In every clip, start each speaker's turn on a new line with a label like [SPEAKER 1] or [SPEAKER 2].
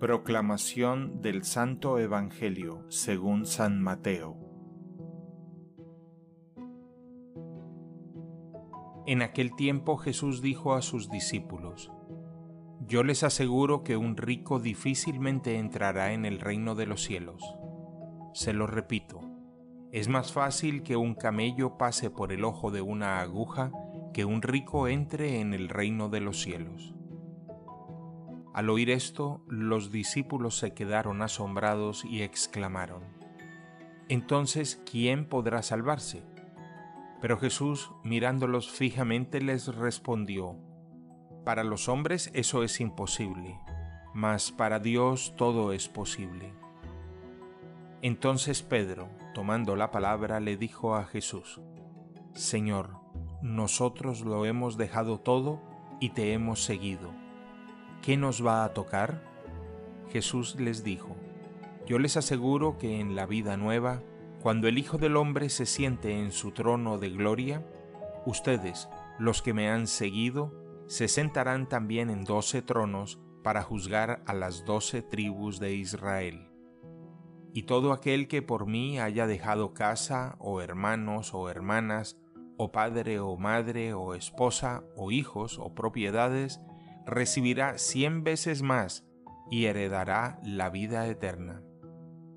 [SPEAKER 1] Proclamación del Santo Evangelio según San Mateo. En aquel tiempo Jesús dijo a sus discípulos, Yo les aseguro que un rico difícilmente entrará en el reino de los cielos. Se lo repito, es más fácil que un camello pase por el ojo de una aguja que un rico entre en el reino de los cielos. Al oír esto, los discípulos se quedaron asombrados y exclamaron, Entonces, ¿quién podrá salvarse? Pero Jesús, mirándolos fijamente, les respondió, Para los hombres eso es imposible, mas para Dios todo es posible. Entonces Pedro, tomando la palabra, le dijo a Jesús, Señor, nosotros lo hemos dejado todo y te hemos seguido ¿qué nos va a tocar? Jesús les dijo, Yo les aseguro que en la vida nueva, cuando el Hijo del Hombre se siente en su trono de gloria, ustedes, los que me han seguido, se sentarán también en doce tronos para juzgar a las doce tribus de Israel. Y todo aquel que por mí haya dejado casa, o hermanos, o hermanas, o padre, o madre, o esposa, o hijos, o propiedades, recibirá cien veces más y heredará la vida eterna.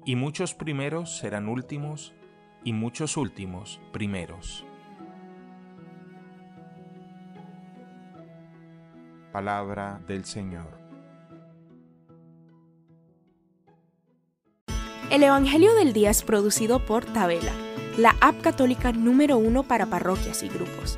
[SPEAKER 1] Y muchos primeros serán últimos, y muchos últimos primeros. Palabra del Señor.
[SPEAKER 2] El Evangelio del Día es producido por Tabela, la app católica número uno para parroquias y grupos.